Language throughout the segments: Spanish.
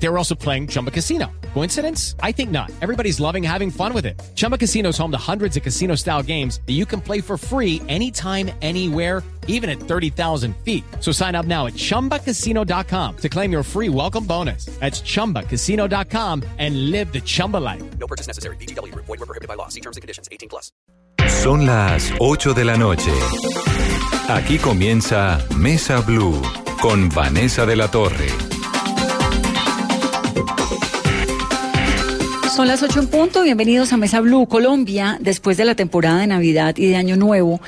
They were also playing Chumba Casino. Coincidence? I think not. Everybody's loving having fun with it. Chumba Casino is home to hundreds of casino style games that you can play for free anytime, anywhere, even at 30,000 feet. So sign up now at chumbacasino.com to claim your free welcome bonus. That's chumbacasino.com and live the Chumba life. No purchase necessary. BGW. Void were prohibited by law. See terms and conditions. 18 plus. Son las 8 de la noche. Aquí comienza Mesa Blue con Vanessa de la Torre. Son las 8 en punto. Bienvenidos a Mesa Blue Colombia después de la temporada de Navidad y de Año Nuevo,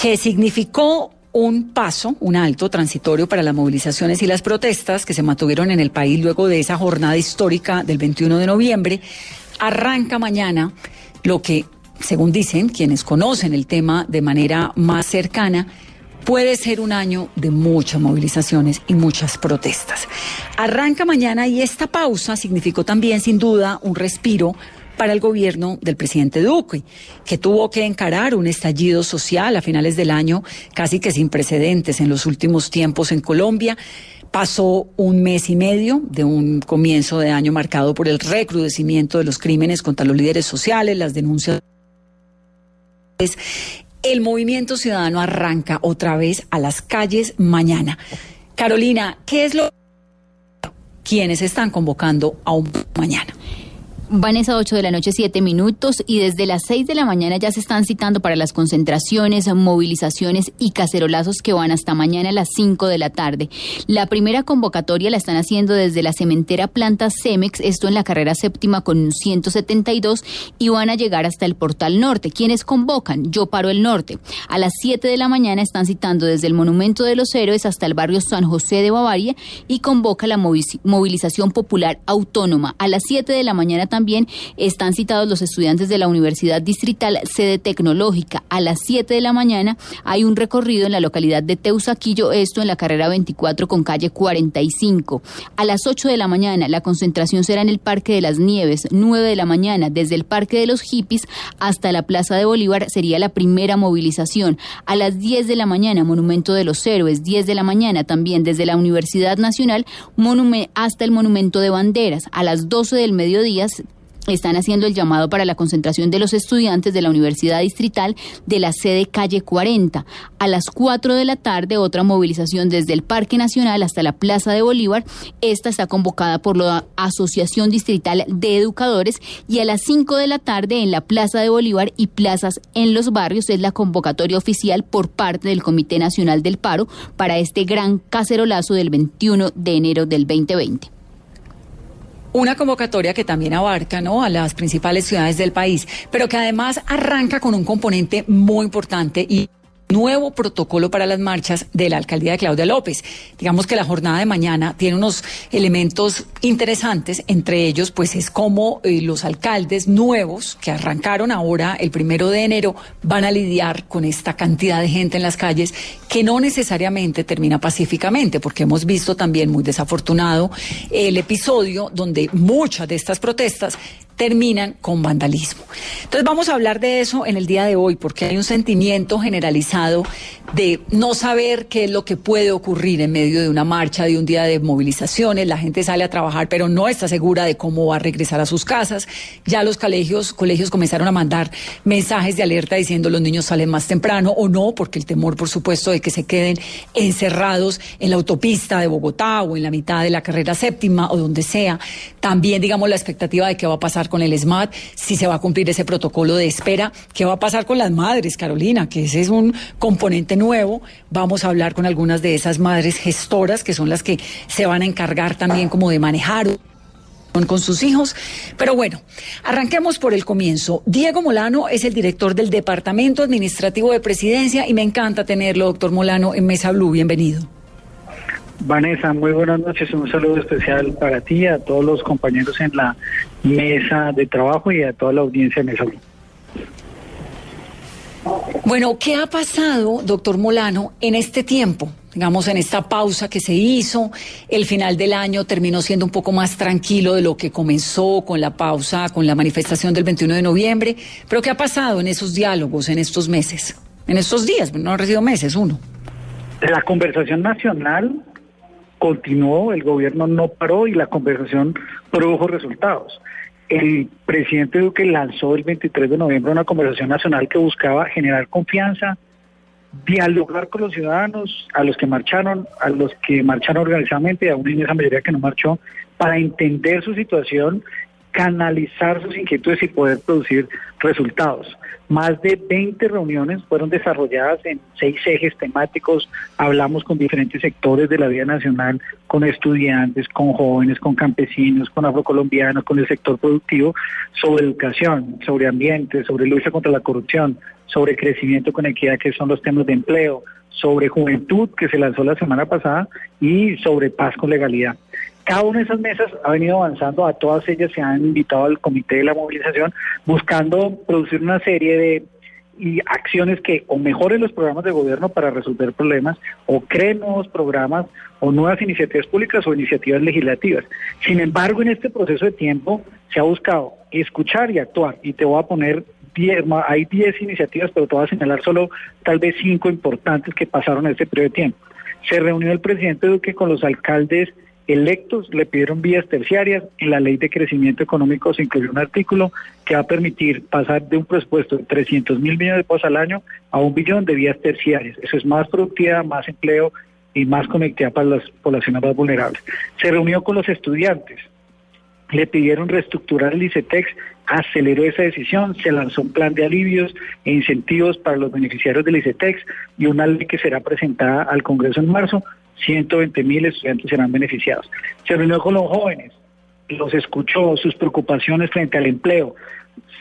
que significó un paso, un alto transitorio para las movilizaciones y las protestas que se mantuvieron en el país luego de esa jornada histórica del 21 de noviembre. Arranca mañana lo que, según dicen quienes conocen el tema de manera más cercana, puede ser un año de muchas movilizaciones y muchas protestas. Arranca mañana y esta pausa significó también, sin duda, un respiro para el gobierno del presidente Duque, que tuvo que encarar un estallido social a finales del año casi que sin precedentes en los últimos tiempos en Colombia. Pasó un mes y medio de un comienzo de año marcado por el recrudecimiento de los crímenes contra los líderes sociales, las denuncias el movimiento ciudadano arranca otra vez a las calles mañana. Carolina, ¿qué es lo quienes están convocando a un mañana? Vanessa, 8 de la noche, 7 minutos, y desde las 6 de la mañana ya se están citando para las concentraciones, movilizaciones y cacerolazos que van hasta mañana a las 5 de la tarde. La primera convocatoria la están haciendo desde la cementera planta Cemex, esto en la carrera séptima con 172, y van a llegar hasta el portal norte. ¿Quiénes convocan? Yo paro el norte. A las 7 de la mañana están citando desde el Monumento de los Héroes hasta el barrio San José de Bavaria y convoca la movilización popular autónoma. A las 7 de la mañana también también están citados los estudiantes de la Universidad Distrital Sede Tecnológica. A las 7 de la mañana hay un recorrido en la localidad de Teusaquillo, esto en la carrera 24 con calle 45. A las 8 de la mañana la concentración será en el Parque de las Nieves. 9 de la mañana desde el Parque de los Hippies hasta la Plaza de Bolívar sería la primera movilización. A las 10 de la mañana Monumento de los Héroes. 10 de la mañana también desde la Universidad Nacional hasta el Monumento de Banderas. A las 12 del mediodía están haciendo el llamado para la concentración de los estudiantes de la Universidad Distrital de la sede Calle 40. A las 4 de la tarde, otra movilización desde el Parque Nacional hasta la Plaza de Bolívar. Esta está convocada por la Asociación Distrital de Educadores y a las 5 de la tarde en la Plaza de Bolívar y plazas en los barrios es la convocatoria oficial por parte del Comité Nacional del Paro para este gran cacerolazo del 21 de enero del 2020. Una convocatoria que también abarca ¿no? a las principales ciudades del país, pero que además arranca con un componente muy importante y nuevo protocolo para las marchas de la alcaldía de Claudia López. Digamos que la jornada de mañana tiene unos elementos interesantes, entre ellos pues es como eh, los alcaldes nuevos que arrancaron ahora el primero de enero van a lidiar con esta cantidad de gente en las calles que no necesariamente termina pacíficamente, porque hemos visto también muy desafortunado el episodio donde muchas de estas protestas terminan con vandalismo. Entonces vamos a hablar de eso en el día de hoy, porque hay un sentimiento generalizado de no saber qué es lo que puede ocurrir en medio de una marcha, de un día de movilizaciones. La gente sale a trabajar, pero no está segura de cómo va a regresar a sus casas. Ya los colegios, colegios comenzaron a mandar mensajes de alerta diciendo los niños salen más temprano o no, porque el temor, por supuesto, de que se queden encerrados en la autopista de Bogotá o en la mitad de la carrera séptima o donde sea. También, digamos, la expectativa de qué va a pasar con el SMAT, si se va a cumplir ese protocolo de espera, qué va a pasar con las madres, Carolina, que ese es un componente nuevo. Vamos a hablar con algunas de esas madres gestoras, que son las que se van a encargar también como de manejar con sus hijos. Pero bueno, arranquemos por el comienzo. Diego Molano es el director del Departamento Administrativo de Presidencia y me encanta tenerlo, doctor Molano, en Mesa Blue. Bienvenido. Vanessa, muy buenas noches. Un saludo especial para ti, a todos los compañeros en la mesa de trabajo y a toda la audiencia de Mesa Bueno, ¿qué ha pasado, doctor Molano, en este tiempo? digamos, en esta pausa que se hizo. El final del año terminó siendo un poco más tranquilo de lo que comenzó con la pausa, con la manifestación del 21 de noviembre. Pero ¿qué ha pasado en esos diálogos, en estos meses, en estos días? No han sido meses, uno. La conversación nacional continuó, el gobierno no paró y la conversación produjo resultados. El presidente Duque lanzó el 23 de noviembre una conversación nacional que buscaba generar confianza, dialogar con los ciudadanos, a los que marcharon, a los que marcharon organizadamente a una esa mayoría que no marchó, para entender su situación, canalizar sus inquietudes y poder producir resultados. Más de 20 reuniones fueron desarrolladas en seis ejes temáticos. Hablamos con diferentes sectores de la vida nacional, con estudiantes, con jóvenes, con campesinos, con afrocolombianos, con el sector productivo, sobre educación, sobre ambiente, sobre lucha contra la corrupción, sobre crecimiento con equidad, que son los temas de empleo, sobre juventud, que se lanzó la semana pasada, y sobre paz con legalidad. Cada una de esas mesas ha venido avanzando, a todas ellas se han invitado al comité de la movilización, buscando producir una serie de y acciones que o mejoren los programas de gobierno para resolver problemas o creen nuevos programas o nuevas iniciativas públicas o iniciativas legislativas. Sin embargo, en este proceso de tiempo se ha buscado escuchar y actuar y te voy a poner hay 10 iniciativas, pero te voy a señalar solo tal vez cinco importantes que pasaron en este periodo de tiempo. Se reunió el presidente Duque con los alcaldes electos, le pidieron vías terciarias. En la ley de crecimiento económico se incluyó un artículo que va a permitir pasar de un presupuesto de 300 mil millones de pesos al año a un billón de vías terciarias. Eso es más productividad, más empleo y más conectividad para las poblaciones más vulnerables. Se reunió con los estudiantes le pidieron reestructurar el ICETEX, aceleró esa decisión, se lanzó un plan de alivios e incentivos para los beneficiarios del ICETEX y una ley que será presentada al Congreso en marzo. 120 mil estudiantes serán beneficiados. Se reunió con los jóvenes, los escuchó, sus preocupaciones frente al empleo,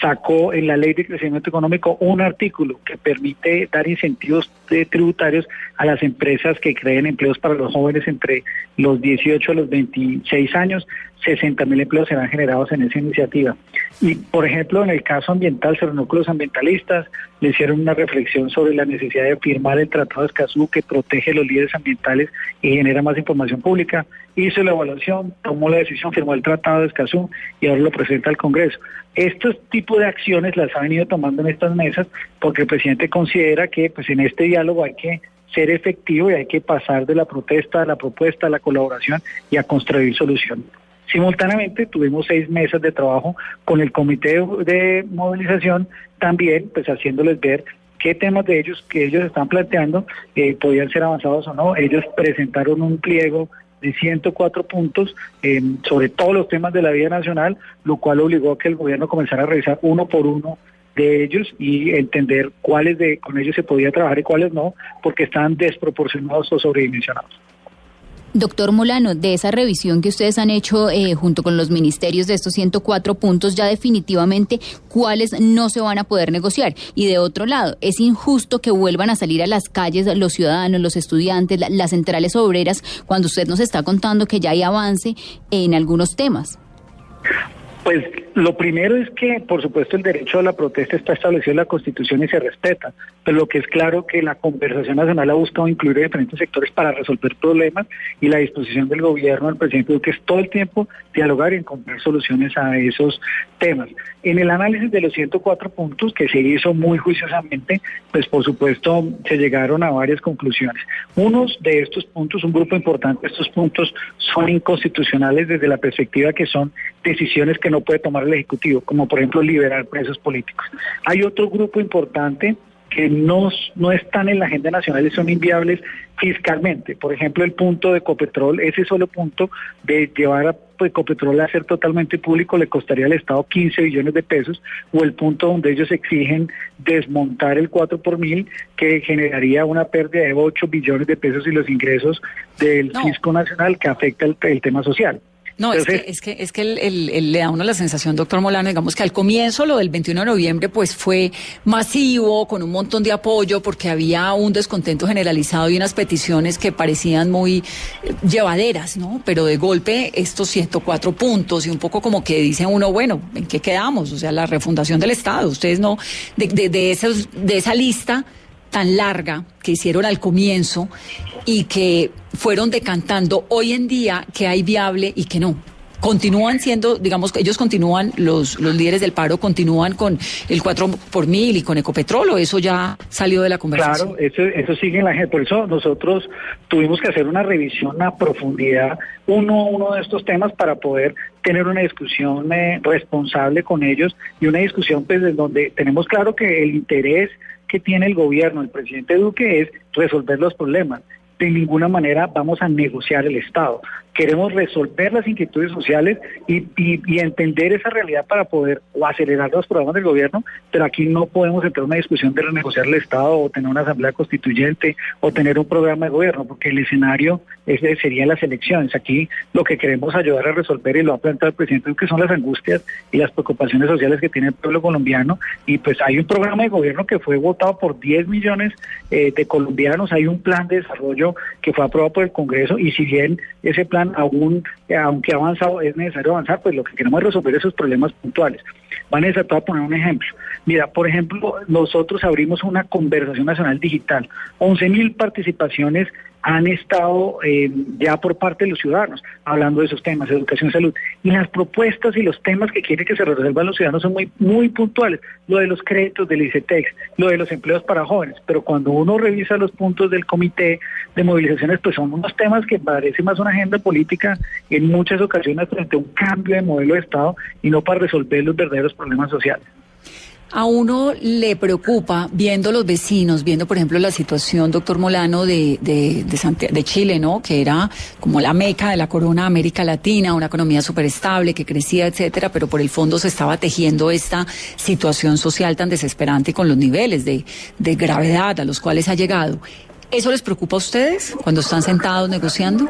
sacó en la ley de crecimiento económico un artículo que permite dar incentivos tributarios a las empresas que creen empleos para los jóvenes entre los 18 a los 26 años. 60 mil empleos serán generados en esa iniciativa. Y, por ejemplo, en el caso ambiental, los ambientalistas, le hicieron una reflexión sobre la necesidad de firmar el Tratado de Escazú que protege los líderes ambientales y genera más información pública. Hizo la evaluación, tomó la decisión, firmó el Tratado de Escazú y ahora lo presenta al Congreso. Estos tipos de acciones las ha venido tomando en estas mesas porque el presidente considera que pues en este diálogo hay que ser efectivo y hay que pasar de la protesta a la propuesta, a la colaboración y a construir soluciones. Simultáneamente tuvimos seis mesas de trabajo con el comité de movilización también, pues haciéndoles ver qué temas de ellos que ellos están planteando eh, podían ser avanzados o no. Ellos presentaron un pliego de 104 puntos eh, sobre todos los temas de la vida nacional, lo cual obligó a que el gobierno comenzara a revisar uno por uno de ellos y entender cuáles de con ellos se podía trabajar y cuáles no, porque están desproporcionados o sobredimensionados. Doctor Molano, de esa revisión que ustedes han hecho eh, junto con los ministerios de estos 104 puntos, ya definitivamente cuáles no se van a poder negociar. Y de otro lado, es injusto que vuelvan a salir a las calles los ciudadanos, los estudiantes, las centrales obreras, cuando usted nos está contando que ya hay avance en algunos temas. Pues lo primero es que, por supuesto, el derecho a la protesta está establecido en la Constitución y se respeta, pero lo que es claro que la conversación nacional ha buscado incluir diferentes sectores para resolver problemas y la disposición del gobierno, del presidente Duque, es todo el tiempo dialogar y encontrar soluciones a esos temas. En el análisis de los 104 puntos que se hizo muy juiciosamente, pues por supuesto se llegaron a varias conclusiones. Unos de estos puntos, un grupo importante de estos puntos, son inconstitucionales desde la perspectiva que son decisiones que no puede tomar el Ejecutivo, como por ejemplo liberar presos políticos. Hay otro grupo importante que no, no están en la agenda nacional y son inviables fiscalmente. Por ejemplo, el punto de Ecopetrol, ese solo punto de llevar a pues, Ecopetrol a ser totalmente público le costaría al Estado 15 billones de pesos, o el punto donde ellos exigen desmontar el 4 por mil, que generaría una pérdida de 8 billones de pesos y los ingresos del fisco nacional que afecta el tema social. No, es que, es que, es que le da uno la sensación, doctor Molano, digamos que al comienzo lo del 21 de noviembre pues fue masivo, con un montón de apoyo, porque había un descontento generalizado y unas peticiones que parecían muy eh, llevaderas, ¿no? Pero de golpe estos 104 puntos y un poco como que dice uno, bueno, ¿en qué quedamos? O sea, la refundación del Estado, ustedes no, de, de, de, esos, de esa lista tan larga que hicieron al comienzo y que fueron decantando hoy en día que hay viable y que no continúan siendo, digamos, ellos continúan, los, los líderes del paro continúan con el 4 por mil y con Ecopetrol, o eso ya salió de la conversación. Claro, eso, eso sigue en la gente. Por eso nosotros tuvimos que hacer una revisión a profundidad, uno uno de estos temas para poder tener una discusión eh, responsable con ellos y una discusión pues en donde tenemos claro que el interés que tiene el gobierno, el presidente Duque, es resolver los problemas de ninguna manera vamos a negociar el Estado. Queremos resolver las inquietudes sociales y, entender esa realidad para poder o acelerar los programas del gobierno, pero aquí no podemos entrar en una discusión de renegociar el Estado o tener una asamblea constituyente o tener un programa de gobierno, porque el escenario ese sería las elecciones. Aquí lo que queremos ayudar a resolver, y lo ha planteado el presidente, que son las angustias y las preocupaciones sociales que tiene el pueblo colombiano. Y pues hay un programa de gobierno que fue votado por 10 millones eh, de colombianos, hay un plan de desarrollo que fue aprobado por el Congreso y si bien ese plan aún, eh, aunque avanzado, es necesario avanzar, pues lo que queremos es resolver esos problemas puntuales. Vanessa, te voy a poner un ejemplo. Mira, por ejemplo, nosotros abrimos una conversación nacional digital, 11 mil participaciones han estado eh, ya por parte de los ciudadanos hablando de esos temas, educación y salud. Y las propuestas y los temas que quieren que se resuelvan los ciudadanos son muy, muy puntuales. Lo de los créditos del ICETEX, lo de los empleos para jóvenes. Pero cuando uno revisa los puntos del comité de movilizaciones, pues son unos temas que parecen más una agenda política en muchas ocasiones frente a un cambio de modelo de Estado y no para resolver los verdaderos problemas sociales. A uno le preocupa, viendo los vecinos, viendo, por ejemplo, la situación, doctor Molano, de, de, de, Chile, ¿no? Que era como la meca de la corona América Latina, una economía súper estable, que crecía, etcétera, pero por el fondo se estaba tejiendo esta situación social tan desesperante con los niveles de, de gravedad a los cuales ha llegado. ¿Eso les preocupa a ustedes cuando están sentados negociando?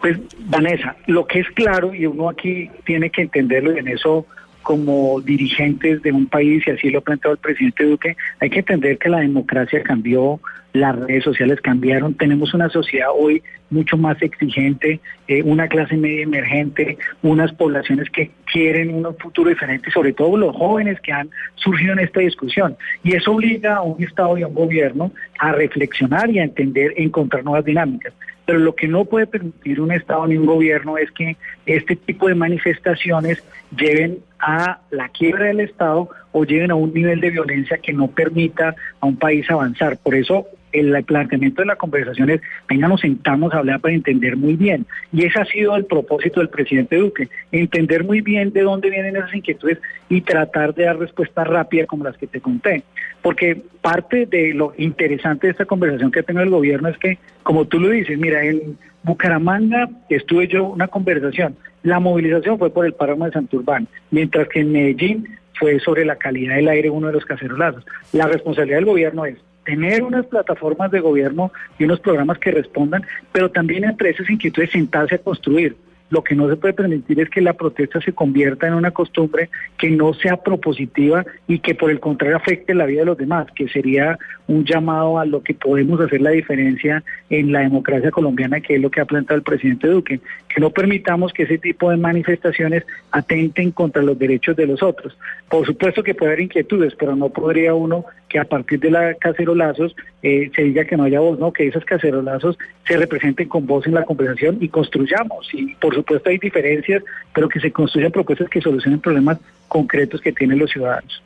Pues, Vanessa, lo que es claro, y uno aquí tiene que entenderlo, y en eso como dirigentes de un país, y así lo ha planteado el presidente Duque, hay que entender que la democracia cambió, las redes sociales cambiaron, tenemos una sociedad hoy mucho más exigente, eh, una clase media emergente, unas poblaciones que quieren un futuro diferente, sobre todo los jóvenes que han surgido en esta discusión. Y eso obliga a un Estado y a un gobierno a reflexionar y a entender, encontrar nuevas dinámicas. Pero lo que no puede permitir un Estado ni un gobierno es que este tipo de manifestaciones lleven a la quiebra del Estado o lleven a un nivel de violencia que no permita a un país avanzar. Por eso el planteamiento de la conversación es, venga, nos sentamos a hablar para entender muy bien. Y ese ha sido el propósito del presidente Duque, entender muy bien de dónde vienen esas inquietudes y tratar de dar respuestas rápidas como las que te conté. Porque parte de lo interesante de esta conversación que ha tenido el gobierno es que, como tú lo dices, mira, en Bucaramanga estuve yo una conversación. La movilización fue por el páramo de Santurbán, mientras que en Medellín fue sobre la calidad del aire uno de los cacerolazos. La responsabilidad del gobierno es tener unas plataformas de gobierno y unos programas que respondan, pero también entre esas inquietudes sentarse a construir. Lo que no se puede permitir es que la protesta se convierta en una costumbre que no sea propositiva y que por el contrario afecte la vida de los demás, que sería un llamado a lo que podemos hacer la diferencia en la democracia colombiana, que es lo que ha planteado el presidente Duque, que no permitamos que ese tipo de manifestaciones atenten contra los derechos de los otros. Por supuesto que puede haber inquietudes, pero no podría uno que a partir de la cacerolazos eh, se diga que no haya voz, no, que esos cacerolazos se representen con voz en la conversación y construyamos. Y por supuesto hay diferencias, pero que se construyan propuestas que solucionen problemas concretos que tienen los ciudadanos.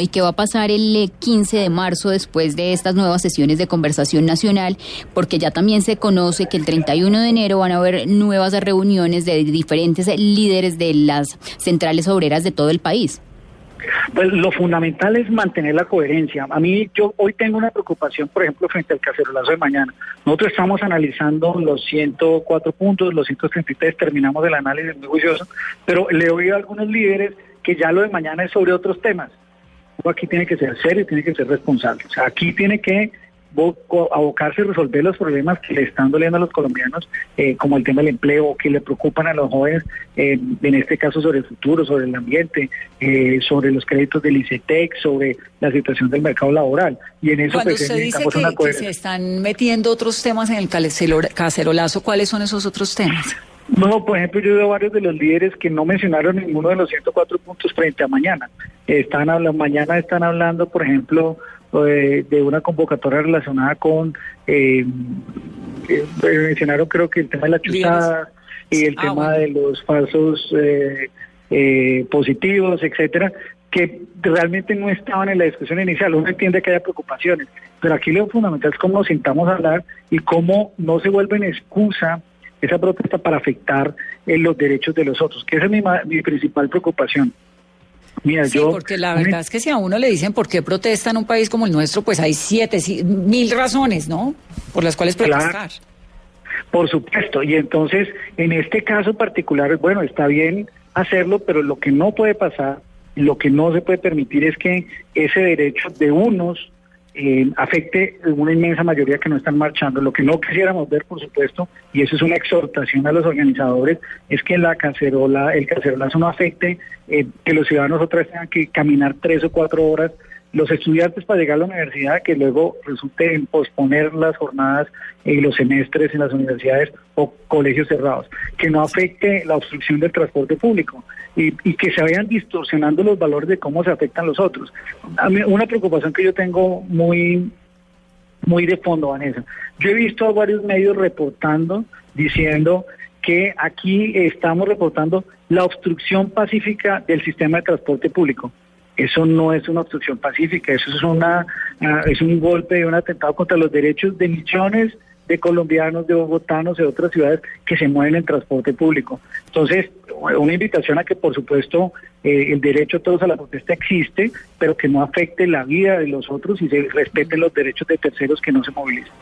¿Y qué va a pasar el 15 de marzo después de estas nuevas sesiones de conversación nacional? Porque ya también se conoce que el 31 de enero van a haber nuevas reuniones de diferentes líderes de las centrales obreras de todo el país. Pues lo fundamental es mantener la coherencia. A mí, yo hoy tengo una preocupación, por ejemplo, frente al cacerolazo de mañana. Nosotros estamos analizando los 104 puntos, los 133, terminamos el análisis muy juicioso, pero le oído a algunos líderes que ya lo de mañana es sobre otros temas. Aquí tiene que ser serio, tiene que ser responsable. O sea, aquí tiene que abocarse a resolver los problemas que le están doliendo a los colombianos, eh, como el tema del empleo, que le preocupan a los jóvenes, eh, en este caso sobre el futuro, sobre el ambiente, eh, sobre los créditos del ICETEX, sobre la situación del mercado laboral. Y en eso Cuando pues, usted dice que, se están metiendo otros temas en el cacerolazo, ¿cuáles son esos otros temas? No, por ejemplo, yo veo varios de los líderes que no mencionaron ninguno de los 104 puntos frente a mañana. Están hablando, mañana están hablando, por ejemplo, eh, de una convocatoria relacionada con, eh, eh, mencionaron creo que el tema de la chuzada y el Ah, tema bueno. de los falsos eh, eh, positivos, etcétera, que realmente no estaban en la discusión inicial. Uno entiende que haya preocupaciones, pero aquí lo fundamental es cómo nos sintamos a hablar y cómo no se vuelve en excusa esa protesta para afectar eh, los derechos de los otros, que esa es mi, mi principal preocupación. Mira, Sí, yo porque la verdad es que si a uno le dicen por qué protesta en un país como el nuestro, pues hay siete, si- mil razones, ¿no? Por las cuales Claro. protestar. Por supuesto, y entonces en este caso particular, bueno, está bien hacerlo, pero lo que no puede pasar, lo que no se puede permitir es que ese derecho de unos eh, afecte una inmensa mayoría que no están marchando. Lo que no quisiéramos ver, por supuesto, y eso es una exhortación a los organizadores, es que la cacerola, el cacerolazo no afecte eh, que los ciudadanos otra vez tengan que caminar tres o cuatro horas los estudiantes para llegar a la universidad, que luego resulte en posponer las jornadas y los semestres en las universidades o colegios cerrados, que no afecte la obstrucción del transporte público y, que se vayan distorsionando los valores de cómo se afectan los otros. A mí, una preocupación que yo tengo muy muy de fondo, Vanessa. Yo he visto a varios medios reportando, diciendo que aquí estamos reportando la obstrucción pacífica del sistema de transporte público. Eso no es una obstrucción pacífica, eso es una ah, es un golpe, un atentado contra los derechos de millones de colombianos, de bogotanos, de otras ciudades que se mueven en transporte público. Entonces, una invitación a que, por supuesto, eh, el derecho a todos a la protesta existe, pero que no afecte la vida de los otros y se respeten los derechos de terceros que no se movilicen.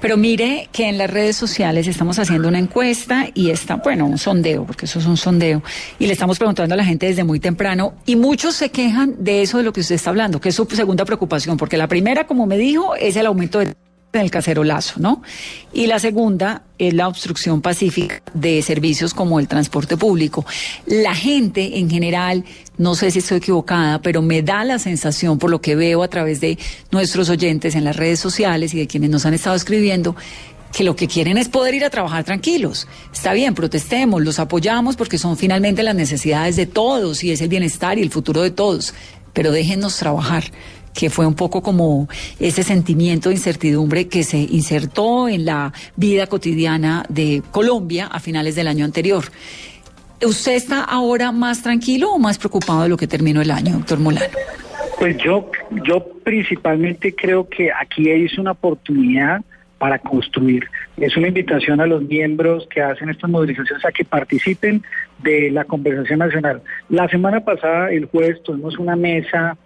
Pero mire que en las redes sociales estamos haciendo una encuesta y está, bueno, un sondeo, porque eso es un sondeo, y le estamos preguntando a la gente desde muy temprano, y muchos se quejan de eso de lo que usted está hablando, que es su segunda preocupación, porque la primera, como me dijo, es el aumento de en el cacerolazo, ¿no? Y la segunda es la obstrucción pacífica de servicios como el transporte público. La gente en general, no sé si estoy equivocada, pero me da la sensación, por lo que veo a través de nuestros oyentes en las redes sociales y de quienes nos han estado escribiendo, que lo que quieren es poder ir a trabajar tranquilos. Está bien, protestemos, los apoyamos porque son finalmente las necesidades de todos y es el bienestar y el futuro de todos, pero déjennos trabajar que fue un poco como ese sentimiento de incertidumbre que se insertó en la vida cotidiana de Colombia a finales del año anterior. ¿Usted está ahora más tranquilo o más preocupado de lo que terminó el año, doctor Molano? Pues yo, yo principalmente creo que aquí es una oportunidad para construir. Es una invitación a los miembros que hacen estas movilizaciones a que participen de la conversación nacional. La semana pasada, el jueves, tuvimos una mesa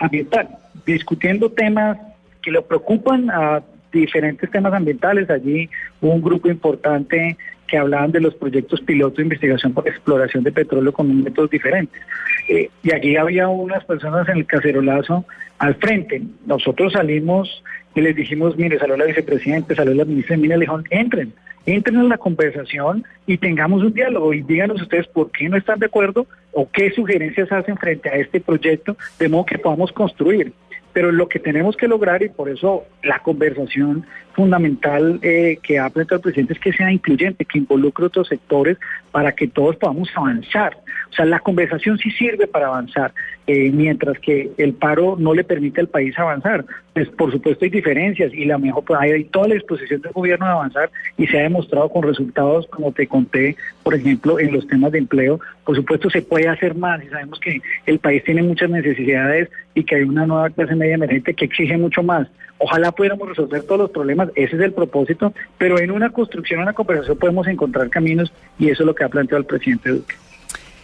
ambiental, discutiendo temas que le preocupan a diferentes temas ambientales. Allí un grupo importante que hablaban de los proyectos piloto de investigación por exploración de petróleo con métodos diferentes. Eh, y aquí había unas personas en el cacerolazo al frente. Nosotros salimos y les dijimos, mire, salió la vicepresidenta, salió la ministra Minas, le dijeron, entren, entren en la conversación y tengamos un diálogo y díganos ustedes por qué no están de acuerdo o qué sugerencias hacen frente a este proyecto, de modo que podamos construir. Pero lo que tenemos que lograr, y por eso la conversación fundamental eh, que ha planteado el presidente es que sea incluyente, que involucre otros sectores para que todos podamos avanzar. O sea, la conversación sí sirve para avanzar, eh, mientras que el paro no le permite al país avanzar. Pues por supuesto hay diferencias y la mejor, pues, hay toda la disposición del gobierno de avanzar y se ha demostrado con resultados, como te conté, por ejemplo, en los temas de empleo. Por supuesto se puede hacer más y sabemos que el país tiene muchas necesidades y que hay una nueva clase media emergente que exige mucho más. Ojalá pudiéramos resolver todos los problemas, ese es el propósito, pero en una construcción, en una conversación podemos encontrar caminos y eso es lo que ha planteado el presidente Duque.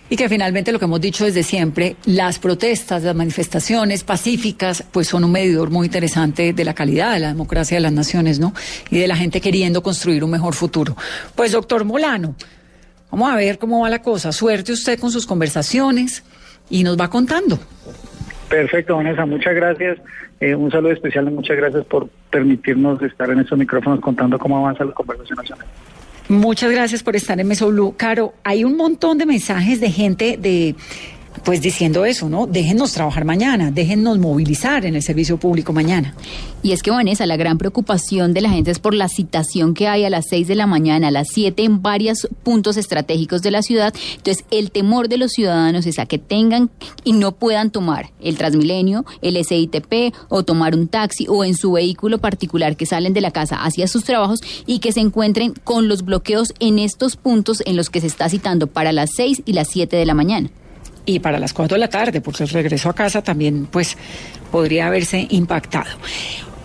Y que finalmente lo que hemos dicho desde siempre, las protestas, las manifestaciones pacíficas, pues son un medidor muy interesante de la calidad de la democracia de las naciones, ¿no? Y de la gente queriendo construir un mejor futuro. Pues doctor Molano, vamos a ver cómo va la cosa. Suerte usted con sus conversaciones y nos va contando. Perfecto, Vanessa, muchas gracias. Eh, un saludo especial y muchas gracias por permitirnos estar en estos micrófonos contando cómo avanza la conversación nacional. Muchas gracias por estar en Meso Blue. Caro, hay un montón de mensajes de gente de pues diciendo eso, ¿no? Déjennos trabajar mañana, déjennos movilizar en el servicio público mañana. Y es que, Vanessa, la gran preocupación de la gente es por la citación que hay a las 6 de la mañana, a las 7 en varios puntos estratégicos de la ciudad. Entonces, el temor de los ciudadanos es a que tengan y no puedan tomar el Transmilenio, el SITP o tomar un taxi o en su vehículo particular que salen de la casa hacia sus trabajos y que se encuentren con los bloqueos en estos puntos en los que se está citando para las 6 y las 7 de la mañana y para las 4 de la tarde, porque el regreso a casa también pues podría haberse impactado.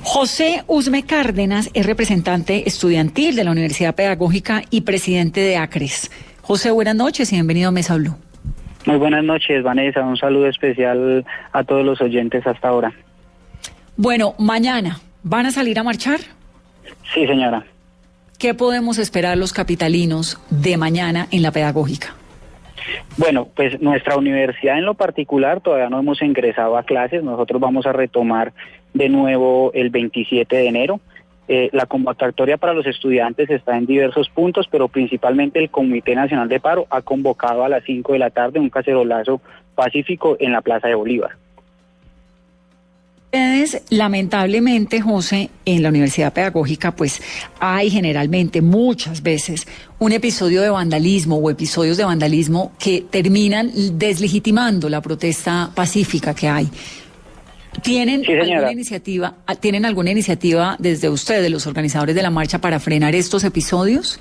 José Usme Cárdenas es representante estudiantil de la Universidad Pedagógica y presidente de ACRES. José, buenas noches y bienvenido a Mesa Blue. Muy buenas noches, Vanessa. Un saludo especial a todos los oyentes hasta ahora. Bueno, mañana, ¿van a salir a marchar? Sí, señora. ¿Qué podemos esperar los capitalinos de mañana en la pedagógica? Bueno, pues nuestra universidad en lo particular todavía no hemos ingresado a clases. Nosotros vamos a retomar de nuevo el 27 de enero. Eh, la convocatoria para los estudiantes está en diversos puntos, pero principalmente el Comité Nacional de Paro ha convocado a las 5 de la tarde un cacerolazo pacífico en la Plaza de Bolívar. Ustedes, lamentablemente, José, en la Universidad Pedagógica, pues hay generalmente, muchas veces, un episodio de vandalismo o episodios de vandalismo que terminan deslegitimando la protesta pacífica que hay. ¿Tienen alguna iniciativa, ¿Tienen alguna iniciativa desde ustedes, los organizadores de la marcha, para frenar estos episodios?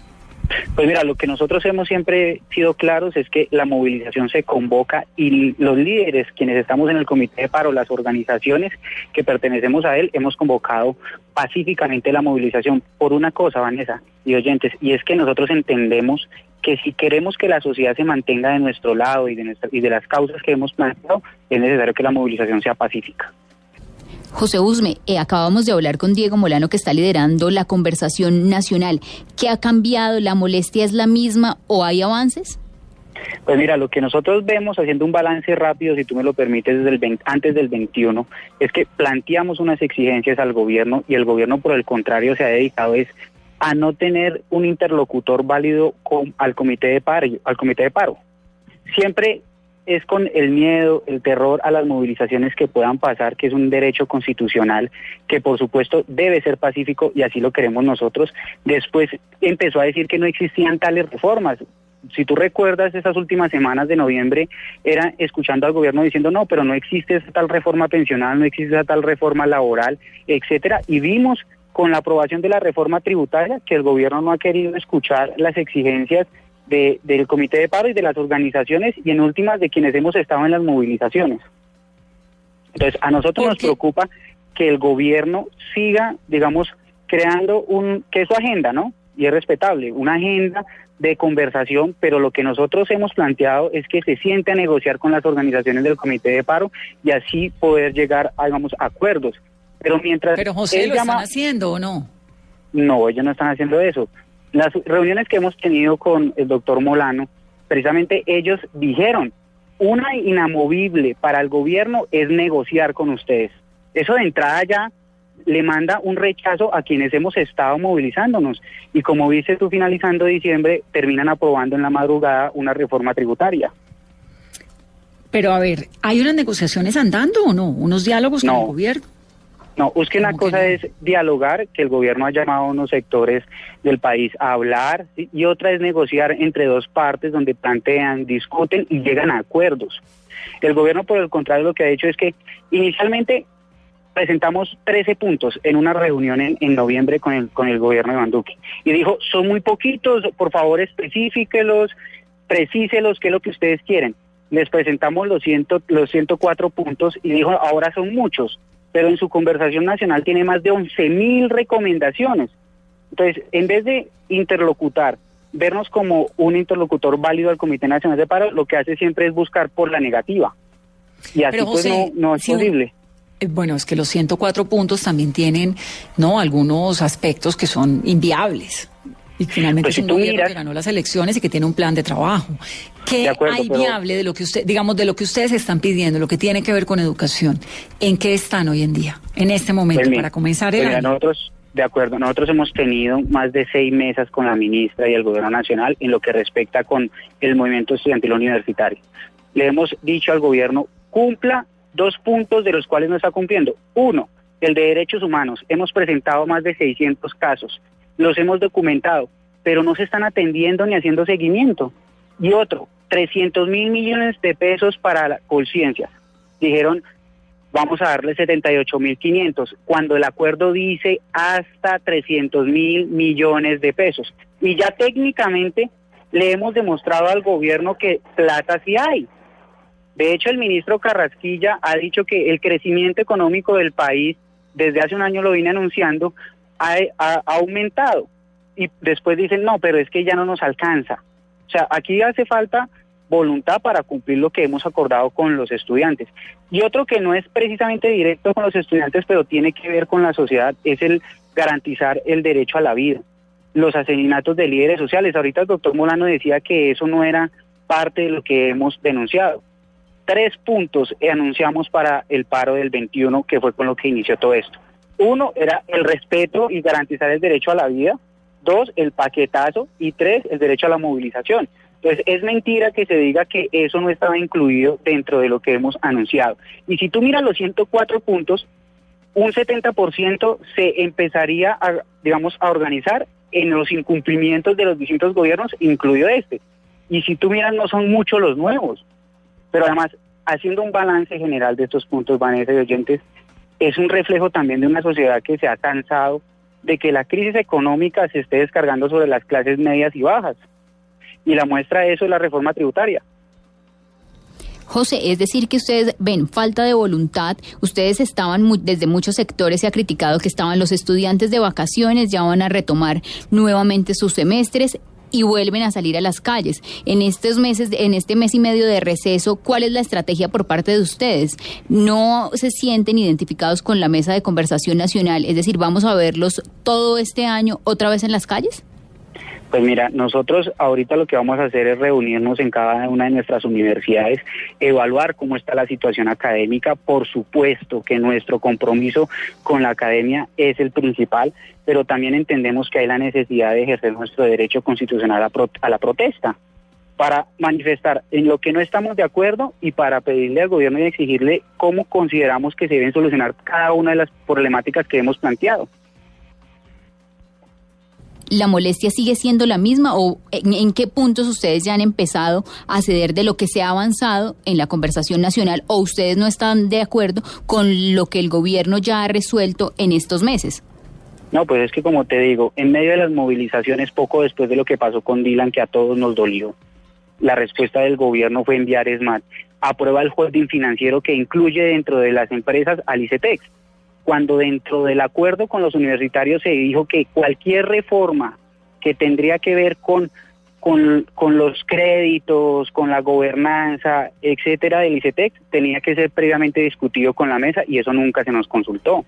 Pues mira, lo que nosotros hemos siempre sido claros es que la movilización se convoca y los líderes, quienes estamos en el comité de paro, las organizaciones que pertenecemos a él, hemos convocado pacíficamente la movilización por una cosa, Vanessa y oyentes, y es que nosotros entendemos que si queremos que la sociedad se mantenga de nuestro lado y de, y de las causas que hemos planteado, es necesario que la movilización sea pacífica. José Usme, eh, acabamos de hablar con Diego Molano que está liderando la conversación nacional. ¿Qué ha cambiado? ¿La molestia es la misma o hay avances? Pues mira, lo que nosotros vemos haciendo un balance rápido, si tú me lo permites, desde el antes del 21, es que planteamos unas exigencias al gobierno y el gobierno por el contrario se ha dedicado es a no tener un interlocutor válido con, al comité de paro, al comité de paro. Siempre es con el miedo, el terror a las movilizaciones que puedan pasar, que es un derecho constitucional que por supuesto debe ser pacífico y así lo queremos nosotros. Después empezó a decir que no existían tales reformas. Si tú recuerdas esas últimas semanas de noviembre, era escuchando al gobierno diciendo no, pero no existe esa tal reforma pensional, no existe esa tal reforma laboral, etcétera, y vimos con la aprobación de la reforma tributaria que el gobierno no ha querido escuchar las exigencias del comité de paro y de las organizaciones y en últimas de quienes hemos estado en las movilizaciones. Entonces, a nosotros nos preocupa que el gobierno siga, digamos, creando un, que es su agenda, ¿no? Y es respetable, una agenda de conversación, pero lo que nosotros hemos planteado es que se siente a negociar con las organizaciones del comité de paro y así poder llegar a, digamos, acuerdos. Pero mientras... Pero José, ¿lo están haciendo o no? No, ellos no están haciendo eso. Las reuniones que hemos tenido con el doctor Molano, precisamente ellos dijeron, una inamovible para el gobierno es negociar con ustedes. Eso de entrada ya le manda un rechazo a quienes hemos estado movilizándonos. Y como viste tú finalizando diciembre, terminan aprobando en la madrugada una reforma tributaria. Pero a ver, ¿hay unas negociaciones andando o no? ¿Unos diálogos con el gobierno? No, es que una cosa es dialogar, que el gobierno ha llamado a unos sectores del país a hablar, y otra es negociar entre dos partes donde plantean, discuten y llegan a acuerdos. El gobierno, por el contrario, lo que ha hecho es que inicialmente presentamos 13 puntos en una reunión en, noviembre con el, con el gobierno de Banduque. Y dijo, son muy poquitos, por favor especifíquelos, precíselos, qué es lo que ustedes quieren. Les presentamos los, ciento, los 104 puntos y dijo, ahora son muchos pero en su conversación nacional tiene más de 11.000 recomendaciones. Entonces, en vez de interlocutar, vernos como un interlocutor válido al Comité Nacional de Paro, lo que hace siempre es buscar por la negativa. Y así pues no, es posible. Eh, bueno, es que los 104 puntos también tienen, ¿no? Algunos aspectos que son inviables. Y finalmente pues es un gobierno que ganó las elecciones y que tiene un plan de trabajo. ¿Qué hay viable de lo que usted, digamos, de lo que ustedes están pidiendo, lo que tiene que ver con educación? ¿En qué están hoy en día, en este momento, pues para comenzar el pues Nosotros, de acuerdo, nosotros hemos tenido más de seis mesas con la ministra y el gobierno nacional en lo que respecta con el movimiento estudiantil universitario. le hemos dicho al gobierno, cumpla dos puntos de los cuales no está cumpliendo. Uno, el de derechos humanos. Hemos presentado más de 600 casos, los hemos documentado, pero no se están atendiendo ni haciendo seguimiento. Y otro, 300 mil millones de pesos para la conciencia. Dijeron, vamos a darle 78 mil 500, cuando el acuerdo dice hasta 300 mil millones de pesos. Y ya técnicamente le hemos demostrado al gobierno que plata sí hay. De hecho, el ministro Carrasquilla ha dicho que el crecimiento económico del país, desde hace un año lo vine anunciando, ha, aumentado. Y después dicen, no, pero es que ya no nos alcanza. O sea, aquí hace falta voluntad para cumplir lo que hemos acordado con los estudiantes. Y otro que no es precisamente directo con los estudiantes, pero tiene que ver con la sociedad, es el garantizar el derecho a la vida. Los asesinatos de líderes sociales. Ahorita el doctor Molano decía que eso no era parte de lo que hemos denunciado. Tres puntos anunciamos para el paro del 21, que fue con lo que inició todo esto. Uno era el respeto y garantizar el derecho a la vida. Dos, el paquetazo. Y tres, el derecho a la movilización. Entonces, es mentira que se diga que eso no estaba incluido dentro de lo que hemos anunciado. Y si tú miras los 104 puntos, un 70% se empezaría a, digamos, a organizar en los incumplimientos de los distintos gobiernos, incluido este. Y si tú miras, no son muchos los nuevos. Pero además, haciendo un balance general de estos puntos, Vanessa y oyentes, es un reflejo también de una sociedad que se ha cansado de que la crisis económica se esté descargando sobre las clases medias y bajas. Y la muestra de eso es la reforma tributaria. José, es decir que ustedes ven falta de voluntad, ustedes estaban desde muchos sectores se ha criticado que estaban los estudiantes de vacaciones, ya van a retomar nuevamente sus semestres y vuelven a salir a las calles. En estos meses, en este mes y medio de receso, ¿cuál es la estrategia por parte de ustedes? ¿No se sienten identificados con la mesa de conversación nacional? Es decir, ¿vamos a verlos todo este año otra vez en las calles? Pues mira, nosotros ahorita lo que vamos a hacer es reunirnos en cada una de nuestras universidades, evaluar cómo está la situación académica. Por supuesto que nuestro compromiso con la academia es el principal, pero también entendemos que hay la necesidad de ejercer nuestro derecho constitucional a, la protesta para manifestar en lo que no estamos de acuerdo y para pedirle al gobierno y exigirle cómo consideramos que se deben solucionar cada una de las problemáticas que hemos planteado. ¿La molestia sigue siendo la misma o en, qué puntos ustedes ya han empezado a ceder de lo que se ha avanzado en la conversación nacional o ustedes no están de acuerdo con lo que el gobierno ya ha resuelto en estos meses? No, pues es que como te digo, en medio de las movilizaciones, poco después de lo que pasó con Dylan, que a todos nos dolió, la respuesta del gobierno fue enviar ESMAD. Aprueba el holding financiero que incluye dentro de las empresas al ICETEX cuando dentro del acuerdo con los universitarios se dijo que cualquier reforma que tendría que ver con, con, los créditos, con la gobernanza, etcétera, del ICETEX, tenía que ser previamente discutido con la mesa y eso nunca se nos consultó.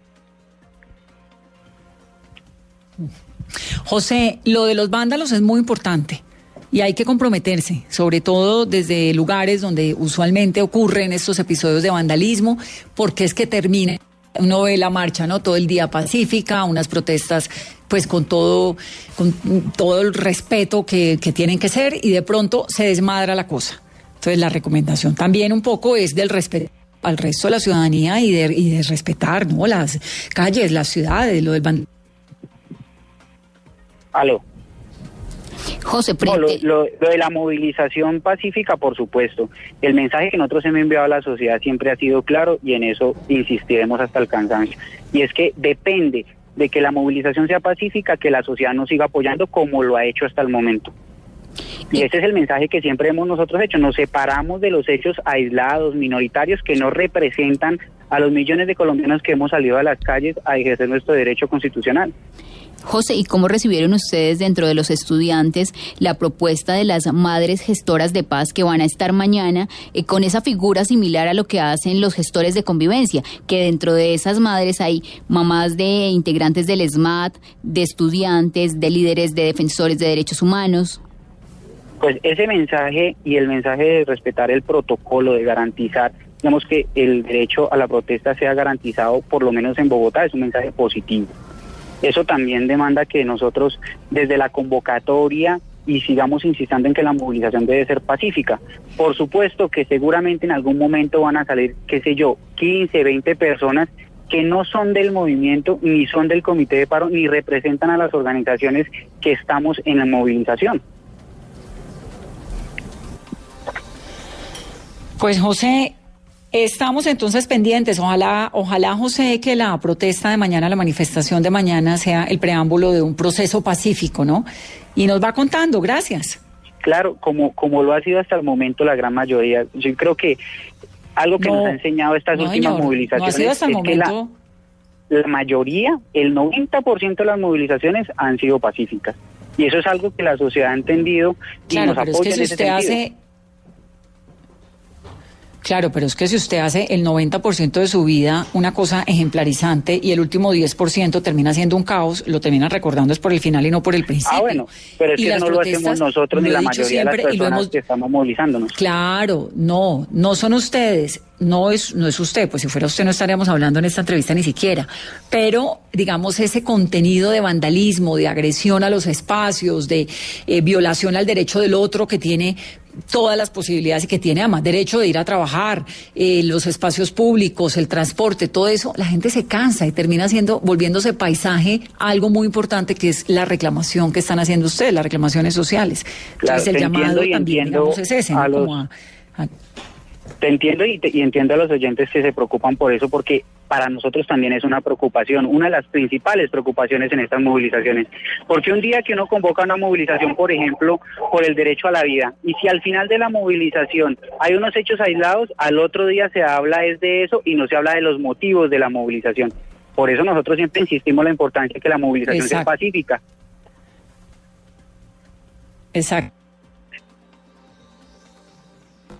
José, lo de los vándalos es muy importante y hay que comprometerse, sobre todo desde lugares donde usualmente ocurren estos episodios de vandalismo, porque es que termina uno ve la marcha, ¿no? Todo el día pacífica, unas protestas pues con todo, con todo el respeto que, tienen que ser y de pronto se desmadra la cosa. Entonces la recomendación también un poco es del respeto al resto de la ciudadanía y de, y de respetar, ¿no? Las calles, las ciudades, lo del... Aló. José, lo, de la movilización pacífica, por supuesto. El mensaje que nosotros hemos enviado a la sociedad siempre ha sido claro y en eso insistiremos hasta el cansancio. Y es que depende de que la movilización sea pacífica, que la sociedad nos siga apoyando como lo ha hecho hasta el momento. Y ese es el mensaje que siempre hemos nosotros hecho. Nos separamos de los hechos aislados, minoritarios, que no representan a los millones de colombianos que hemos salido a las calles a ejercer nuestro derecho constitucional. José, ¿y cómo recibieron ustedes dentro de los estudiantes la propuesta de las madres gestoras de paz que van a estar mañana eh, con esa figura similar a lo que hacen los gestores de convivencia? Que dentro de esas madres hay mamás de integrantes del SMAT, de estudiantes, de líderes de defensores de derechos humanos. Pues ese mensaje y el mensaje de respetar el protocolo, de garantizar, digamos que el derecho a la protesta sea garantizado por lo menos en Bogotá, es un mensaje positivo. Eso también demanda que nosotros desde la convocatoria y sigamos insistiendo en que la movilización debe ser pacífica. Por supuesto que seguramente en algún momento van a salir, qué sé yo, 15, 20 personas que no son del movimiento, ni son del comité de paro, ni representan a las organizaciones que estamos en la movilización. Pues José, estamos entonces pendientes. Ojalá, ojalá José, que la protesta de mañana, la manifestación de mañana sea el preámbulo de un proceso pacífico, ¿no? Y nos va contando. Gracias. Claro, como, como lo ha sido hasta el momento la gran mayoría. Yo creo que algo que No, nos ha enseñado estas no, últimas señor, movilizaciones No ha sido hasta el es que la, mayoría, el 90% de las movilizaciones han sido pacíficas. Y eso es algo que la sociedad ha entendido y Claro, nos pero es apoya que si en ese usted sentido. hace. Claro, pero es que si usted hace el 90% de su vida una cosa ejemplarizante y el último 10% termina siendo un caos, lo terminan recordando es por el final y no por el principio. Ah, bueno, pero es Y que las no lo hacemos nosotros ni la mayoría de las siempre y lo personas hemos- que estamos movilizándonos. Claro, no, no son ustedes, no es, no es usted, pues si fuera usted no estaríamos hablando en esta entrevista ni siquiera. Pero, digamos, ese contenido de vandalismo, de agresión a los espacios, de eh, violación al derecho del otro que tiene todas las posibilidades y que tiene además derecho de ir a trabajar, eh, los espacios públicos, el transporte, todo eso, la gente se cansa y termina siendo, volviéndose paisaje algo muy importante que es la reclamación que están haciendo ustedes, las reclamaciones sociales. Claro, Entonces el llamado también, digamos, es ese, ¿no? a los- Como a- a- Te entiendo y, te- y entiendo a los oyentes que se preocupan por eso, porque para nosotros también es una preocupación, una de las principales preocupaciones en estas movilizaciones. Porque un día que uno convoca una movilización, por ejemplo, por el derecho a la vida, y si al final de la movilización hay unos hechos aislados, al otro día se habla es de eso y no se habla de los motivos de la movilización. Por eso nosotros siempre insistimos en la importancia de que la movilización sea pacífica. Exacto.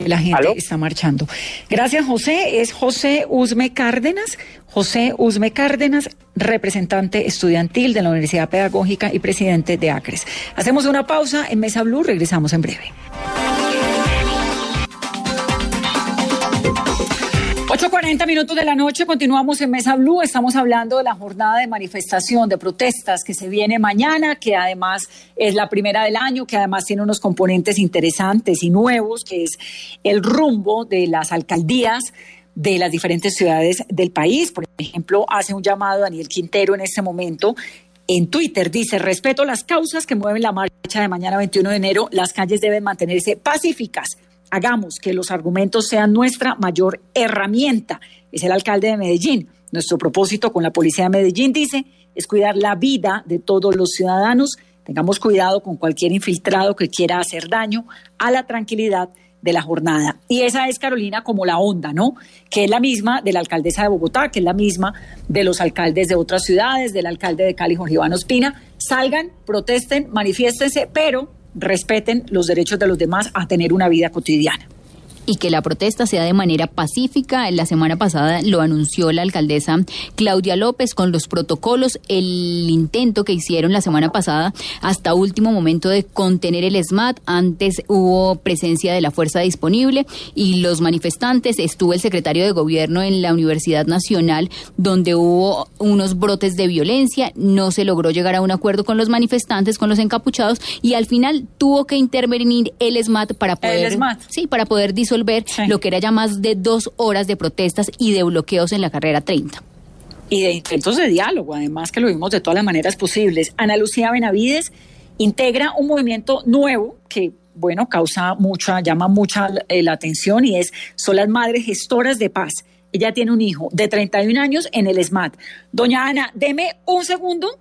La gente ¿Aló? está marchando. Gracias, José. Es José Usme Cárdenas. José Usme Cárdenas, representante estudiantil de la Universidad Pedagógica y presidente de ACRES. Hacemos una pausa en Mesa Blue. Regresamos en breve. 8.40 minutos de la noche, continuamos en Mesa Blue, estamos hablando de la jornada de manifestación, de protestas que se viene mañana, que además es la primera del año, que además tiene unos componentes interesantes y nuevos, que es el rumbo de las alcaldías de las diferentes ciudades del país. Por ejemplo, hace un llamado Daniel Quintero en este momento en Twitter dice, respeto las causas que mueven la marcha de mañana 21 de enero, las calles deben mantenerse pacíficas. Hagamos que los argumentos sean nuestra mayor herramienta. Es el alcalde de Medellín. Nuestro propósito con la policía de Medellín, dice, es cuidar la vida de todos los ciudadanos. Tengamos cuidado con cualquier infiltrado que quiera hacer daño a la tranquilidad de la jornada. Y esa es, Carolina, como la onda, ¿no? Que es la misma de la alcaldesa de Bogotá, que es la misma de los alcaldes de otras ciudades, del alcalde de Cali, Jorge Iván Ospina. Salgan, protesten, manifiéstense, pero respeten los derechos de los demás a tener una vida cotidiana y que la protesta sea de manera pacífica. La semana pasada lo anunció la alcaldesa Claudia López con los protocolos, el intento que hicieron la semana pasada hasta último momento de contener el SMAT. Antes hubo presencia de la fuerza disponible y los manifestantes, estuvo el secretario de gobierno en la Universidad Nacional donde hubo unos brotes de violencia, no se logró llegar a un acuerdo con los manifestantes, con los encapuchados y al final tuvo que intervenir el SMAT para poder, El SMAT. sí, para poder disolver Sí. lo que era ya más de dos horas de protestas y de bloqueos en la carrera 30. y de intentos de diálogo, además que lo vimos de todas las maneras posibles. Ana Lucía Benavides integra un movimiento nuevo que, bueno, causa mucha, llama mucha eh, la atención y es, son las madres gestoras de paz. Ella tiene un hijo de 31 años en el SMAT. Doña Ana, deme un segundo,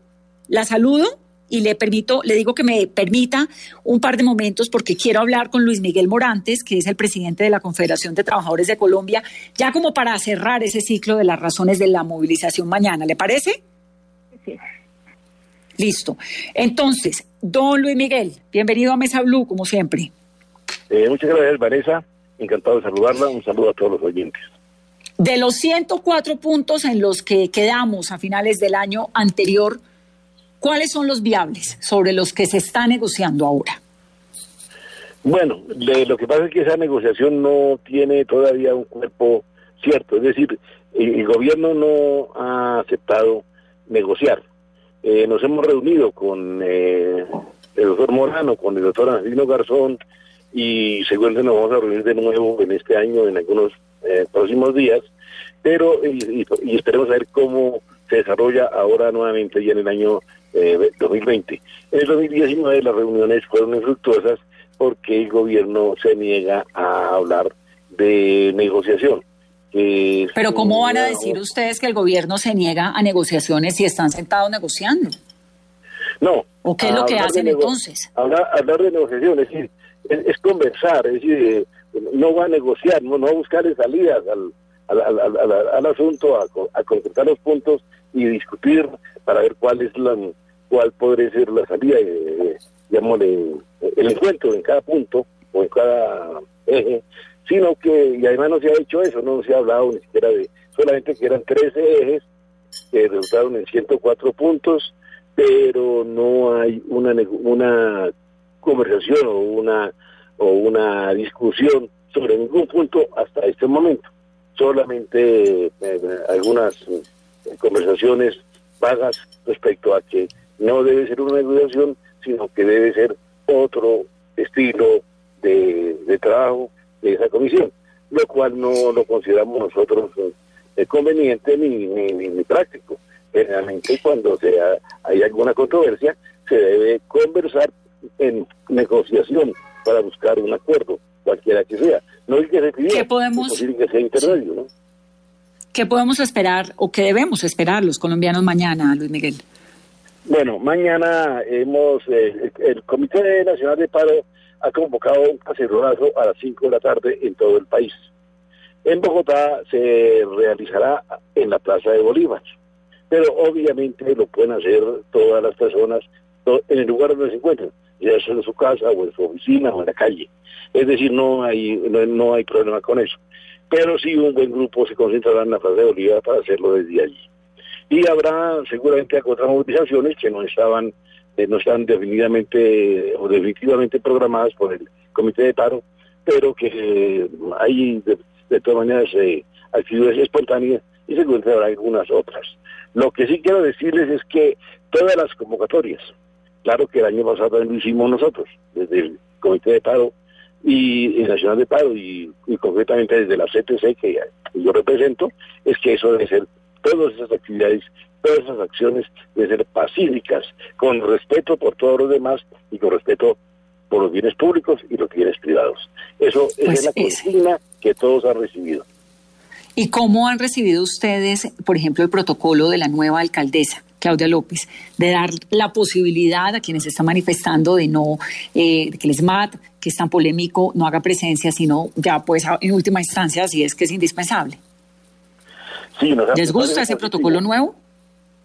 la saludo y le permito, le digo que me permita un par de momentos porque quiero hablar con Luis Miguel Morantes, que es el presidente de la Confederación de Trabajadores de Colombia, ya como para cerrar ese ciclo de las razones de la movilización mañana. ¿Le parece? Listo. Entonces, don Luis Miguel, bienvenido a Mesa Blue, como siempre. Eh, muchas gracias, Vanessa. Encantado de saludarla. Un saludo a todos los oyentes. De los 104 puntos en los que quedamos a finales del año anterior, ¿cuáles son los viables sobre los que se está negociando ahora? Bueno, de- lo que pasa es que esa negociación no tiene todavía un cuerpo cierto. Es decir, el, el gobierno no ha aceptado negociar. Eh, nos hemos reunido con eh, el doctor Morano, con el doctor Angelino Garzón, y seguramente nos vamos a reunir de nuevo en este año, en algunos eh, próximos días, pero y, y, esperemos a ver cómo se desarrolla ahora nuevamente ya en el año eh, 2020. En el 2019 las reuniones fueron infructuosas porque el gobierno se niega a hablar de negociación. Pero ¿cómo van a decir ustedes que el gobierno se niega a negociaciones si están sentados negociando? No. ¿O qué es lo que hacen entonces? Hablar, hablar de negociación, es decir, es, conversar, es decir, eh, no va a negociar, no, no va a buscarle salidas al, al, al, al asunto, a, a, concretar los puntos y discutir para ver cuál es la cuál podría ser la salida, eh, digamos, el encuentro en cada punto o en cada eje, sino que, y además no se ha hecho eso, no se ha hablado ni siquiera de, solamente que eran 13 ejes que resultaron en 104 puntos, pero no hay una, una conversación o una, o una discusión sobre ningún punto hasta este momento. Solamente eh, algunas eh, conversaciones vagas respecto a que no debe ser una negociación, sino que debe ser otro estilo de, de trabajo de esa comisión, lo cual no lo consideramos nosotros eh, conveniente ni, ni, ni, práctico. Generalmente cuando sea, hay alguna controversia se debe conversar en negociación para buscar un acuerdo, cualquiera que sea. No hay que se ¿Qué podemos, que sea intermedio, ¿no? ¿Qué podemos esperar o qué debemos esperar los colombianos mañana, Luis Miguel? Bueno, mañana hemos, eh, el Comité Nacional de Paro ha convocado un cacerolazo a las 5 de la tarde en todo el país. En Bogotá se realizará en la Plaza de Bolívar, pero obviamente lo pueden hacer todas las personas en el lugar donde se encuentren, ya sea en su casa o en su oficina o en la calle. Es decir, no hay, no, hay problema con eso. Pero sí un buen grupo se concentrará en la Plaza de Bolívar para hacerlo desde allí. Y habrá seguramente otras movilizaciones que no estaban eh, no están definitivamente o definitivamente programadas por el Comité de Paro, pero que eh, hay de, todas maneras eh, actividades espontáneas y seguramente habrá algunas otras. Lo que sí quiero decirles es que todas las convocatorias, claro que el año pasado lo hicimos nosotros, desde el Comité de Paro y el Nacional de Paro y, y concretamente desde la CTC que yo represento, es que eso debe ser todas esas actividades todas esas acciones de ser pacíficas, con respeto por todos los demás y con respeto por los bienes públicos y los bienes privados. Eso es pues la consigna que todos han recibido. ¿Y cómo han recibido ustedes, por ejemplo, el protocolo de la nueva alcaldesa? Claudia López, de dar la posibilidad a quienes están manifestando de no, eh, que el SMAT, que es tan polémico, no haga presencia, sino ya pues en última instancia si es que es indispensable. Sí, ¿Les gusta ese protocolo nuevo?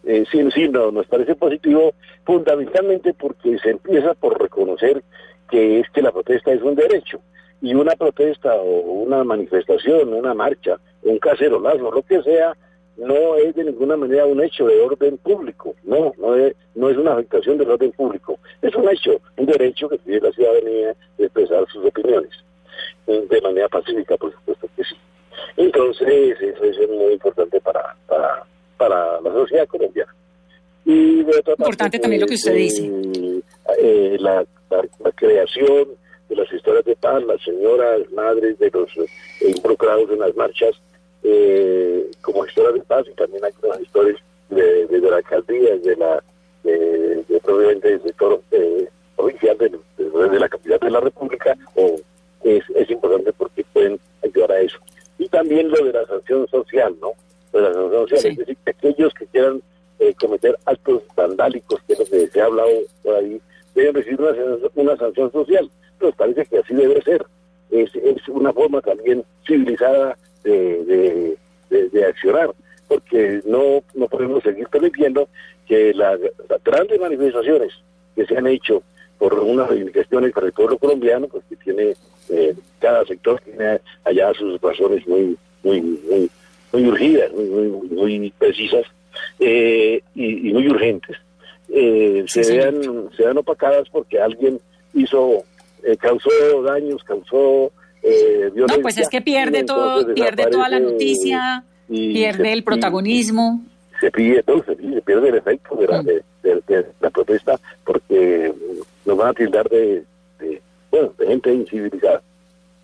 eh, sí, sí, no, nos parece positivo fundamentalmente porque se empieza por reconocer que es que la protesta es un derecho y una protesta o una manifestación, una marcha, un cacerolazo, lo que sea, no es de ninguna manera un hecho de orden público, no, no es, no es una afectación del orden público, es un hecho, un derecho que tiene la ciudadanía de expresar sus opiniones, de manera pacífica, por supuesto que sí. Entonces, eso es muy importante para, para para la sociedad colombiana. Y de otra Importante también lo que usted dice. Eh, la, creación de las historias de paz, las señoras, madres de los eh, involucrados en las marchas, eh, como historias de paz, y también hay unas historias de, de, la alcaldía, de la, de, de del sector provincial de, de, la capital de la República, o es, es importante porque pueden ayudar a eso. Y también lo de la sanción social, ¿no? Es decir, aquellos que quieran eh, cometer actos vandálicos, que es lo que se ha hablado por ahí, deben recibir una, sanción social. Nos parece que así debe ser. Es, es una forma también civilizada de, de, accionar, porque no, no podemos seguir permitiendo que las grandes manifestaciones que se han hecho por unas reivindicaciones para el pueblo colombiano, pues que tiene, eh, cada sector tiene allá sus razones muy, muy, muy muy urgidas, muy, muy, precisas eh, y, muy urgentes, eh, se, vean, se vean opacadas porque alguien hizo, eh, causó daños, causó violencia. No, pues es que pierde todo, pierde toda la noticia, pierde el protagonismo. se pide, no, se, se pierde el efecto de la, de, de- de la protesta porque nos van a tildar de, bueno, de gente incivilizada.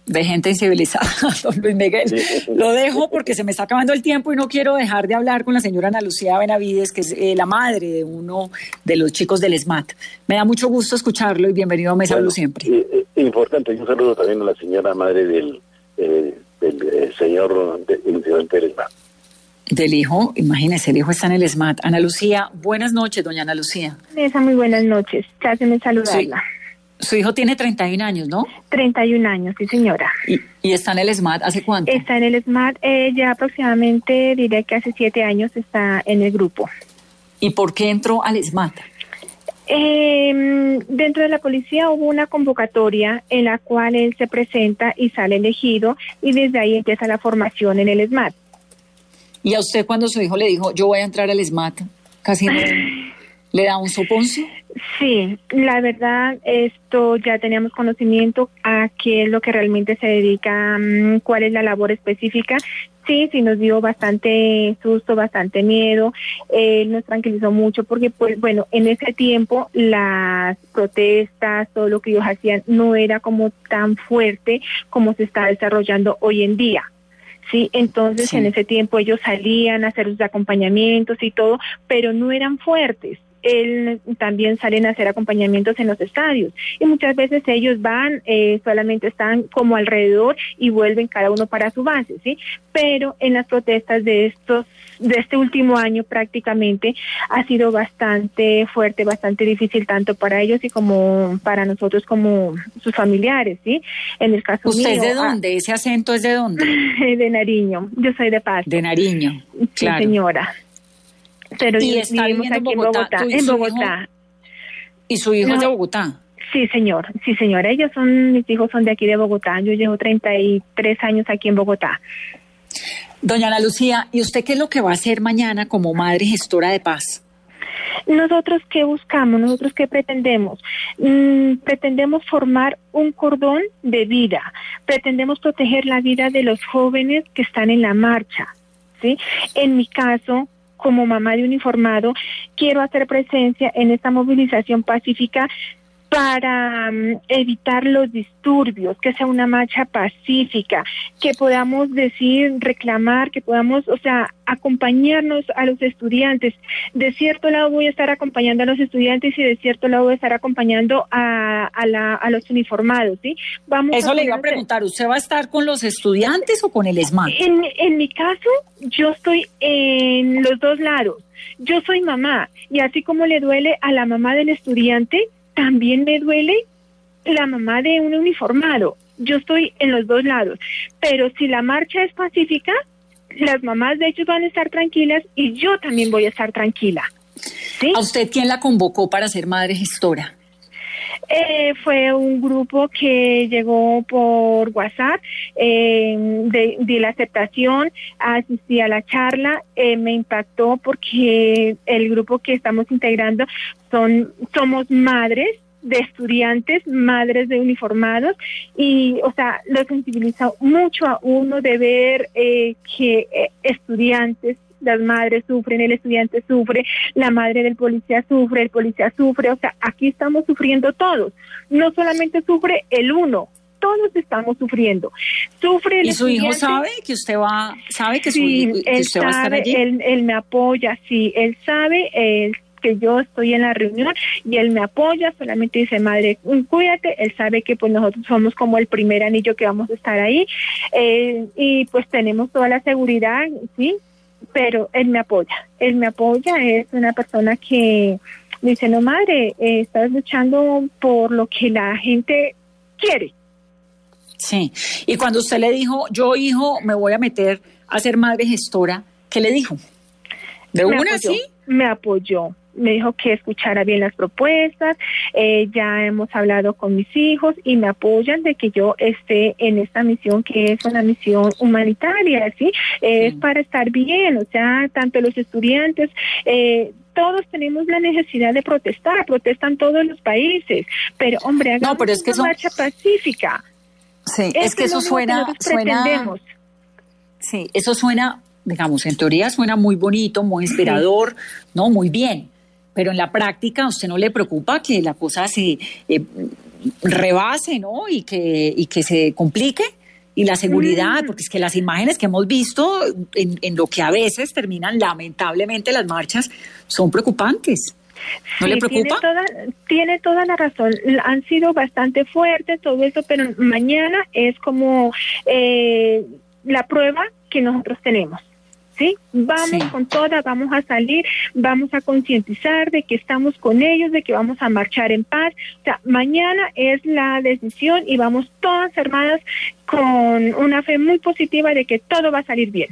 De gente incivilizada, don Luis Miguel. Sí. Lo dejo porque se me está acabando el tiempo y no quiero dejar de hablar con la señora Ana Lucía Benavides, que es eh, la madre de uno de los chicos del SMAT. Me da mucho gusto escucharlo y bienvenido a Mesa Bueno, Blue siempre. eh, eh, importante, y un saludo también a la señora madre del, eh, del eh, señor de, incidente del ESMAD. Del hijo, imagínese, el hijo está en el SMAT. Ana Lucía, buenas noches, doña Ana Lucía. Vanessa, muy buenas noches. Pláceme saludarla. Su hijo tiene 31 años, ¿no? 31 años, sí señora. Y, y está en el SMAT, ¿hace cuánto? Está en el SMART, eh, ya aproximadamente diré que hace siete años está en el grupo. ¿Y por qué entró al SMAT? Eh, dentro de la policía hubo una convocatoria en la cual él se presenta y sale elegido y desde ahí empieza la formación en el SMAT. ¿Y a usted cuando su hijo le dijo, yo voy a entrar al SMAT, casi no le da un soponcio? Sí, la verdad, esto ya teníamos conocimiento a qué es lo que realmente se dedica, mm, cuál es la labor específica. Sí, sí nos dio bastante susto, bastante miedo. Él nos tranquilizó mucho porque, pues, bueno, en ese tiempo las protestas, todo lo que ellos hacían no era como tan fuerte como se está desarrollando hoy en día. Sí, entonces Sí. en ese tiempo ellos salían a hacer sus acompañamientos y todo, pero no eran fuertes. Él también salen a hacer acompañamientos en los estadios y muchas veces ellos van, eh, solamente están como alrededor y vuelven cada uno para su base, sí. Pero en las protestas de estos, de este último año prácticamente ha sido bastante fuerte, bastante difícil tanto para ellos y como para nosotros como sus familiares, sí. En el caso ¿Usted es mío, de ah, dónde? ¿Ese acento es de dónde? de Nariño. Yo soy de Paz. De Nariño. Sí, Claro. señora. Pero Y está vivimos viviendo en aquí Bogotá. ¿Tú y en Bogotá. ¿Y su hijo es de. Bogotá? Sí, señor. Sí, señora. Ellos son, mis hijos son de aquí de Bogotá. Yo llevo 33 años aquí en Bogotá. Doña Ana Lucía, ¿y usted qué es lo que va a hacer mañana como madre gestora de paz? Nosotros qué buscamos, nosotros qué pretendemos. Mm, pretendemos formar un cordón de vida, pretendemos proteger la vida de los jóvenes que están en la marcha. ¿sí? En mi caso, como mamá de uniformado, quiero hacer presencia en esta movilización pacífica para mm, evitar los disturbios, que sea una marcha pacífica, que podamos decir, reclamar, que podamos, o sea, acompañarnos a los estudiantes. De cierto lado voy a estar acompañando a los estudiantes y de cierto lado voy a estar acompañando a, a, la, a los uniformados, ¿sí? Vamos Eso le iba a preguntar, ¿usted va a estar con los estudiantes o con el SMAT? en, en mi caso, yo estoy en los dos lados. Yo soy mamá y así como le duele a la mamá del estudiante, también me duele la mamá de un uniformado. Yo estoy en los dos lados. Pero si la marcha es pacífica, las mamás de ellos van a estar tranquilas y yo también voy a estar tranquila. ¿Sí? ¿A usted quién la convocó para ser madre gestora? Eh, fue un grupo que llegó por WhatsApp, eh, de, di la aceptación, asistí a la charla, eh, me impactó porque el grupo que estamos integrando son somos madres de estudiantes, madres de uniformados y, o sea, lo sensibiliza mucho a uno de ver eh, que eh, estudiantes las madres sufren, el estudiante sufre, la madre del policía sufre, el policía sufre, o sea, aquí estamos sufriendo todos. No solamente sufre el uno, todos estamos sufriendo. Sufre el ¿Y su hijo sabe que usted va, sabe que, su Sí, que él usted va a estar sabe, allí? Él, él me apoya, sí, él sabe él, que yo estoy en la reunión y él me apoya, solamente dice, madre, mm, cuídate, él sabe que pues nosotros somos como el primer anillo que vamos a estar ahí eh, y pues tenemos toda la seguridad, sí, pero él me apoya, él me apoya, es una persona que dice, no madre, eh, estás luchando por lo que la gente quiere. Sí. Y cuando usted le dijo, yo hijo, me voy a meter a ser madre gestora, ¿qué le dijo? ¿De me una apoyó, sí? Me apoyó. Me dijo que escuchara bien las propuestas. eh, ya hemos hablado con mis hijos y me apoyan de que yo esté en esta misión que es una misión humanitaria, ¿sí? Es Sí. para estar bien, o sea, tanto los estudiantes, eh, todos tenemos la necesidad de protestar, protestan todos los países, pero hombre, hagamos pero es que una eso- marcha pacífica. Sí, es que eso lo que suena, suena, sí, eso suena digamos, en teoría suena muy bonito, muy inspirador, ¿no? Muy bien. Pero en la práctica, ¿a usted no le preocupa que la cosa se eh, rebase, ¿no? Y que, y que se complique. Y la seguridad, Mm. porque es que las imágenes que hemos visto en, en lo que a veces terminan lamentablemente las marchas son preocupantes. ¿No Sí, le preocupa? Tiene toda, tiene toda la razón. Han sido bastante fuertes todo eso, pero mañana es como eh, la prueba que nosotros tenemos. ¿Sí? Vamos Sí. con toda, vamos a salir, vamos a concientizar de que estamos con ellos, de que vamos a marchar en paz. O sea, mañana es la decisión y vamos todas armadas con una fe muy positiva de que todo va a salir bien.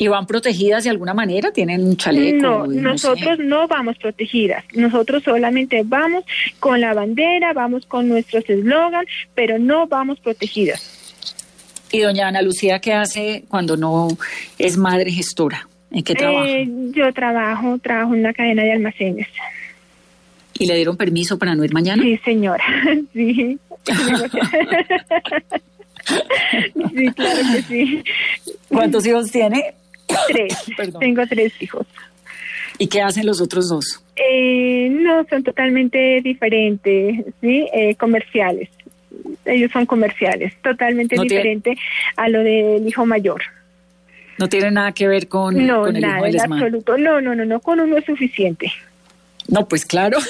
¿Y van protegidas de alguna manera? ¿Tienen un chaleco? No, sé? nosotros no vamos protegidas. Nosotros solamente vamos con la bandera, vamos con nuestros eslogan, pero no vamos protegidas. ¿Y doña Ana Lucía qué hace cuando no es madre gestora? ¿En qué trabaja? Eh, yo trabajo, trabajo en una cadena de almacenes. ¿Y le dieron permiso para no ir mañana? Sí, señora. sí. sí, claro que sí. ¿Cuántos hijos tiene? Tres. Perdón. Tengo tres hijos. ¿Y qué hacen los otros dos? Eh, no, son totalmente diferentes, ¿sí? Eh, comerciales. Ellos son comerciales, totalmente No tiene- diferente a lo del hijo mayor. No tiene nada que ver con, No, con el hijo nada, del en ESMAD. absoluto. No, no, no, no, con uno es suficiente. No, pues claro.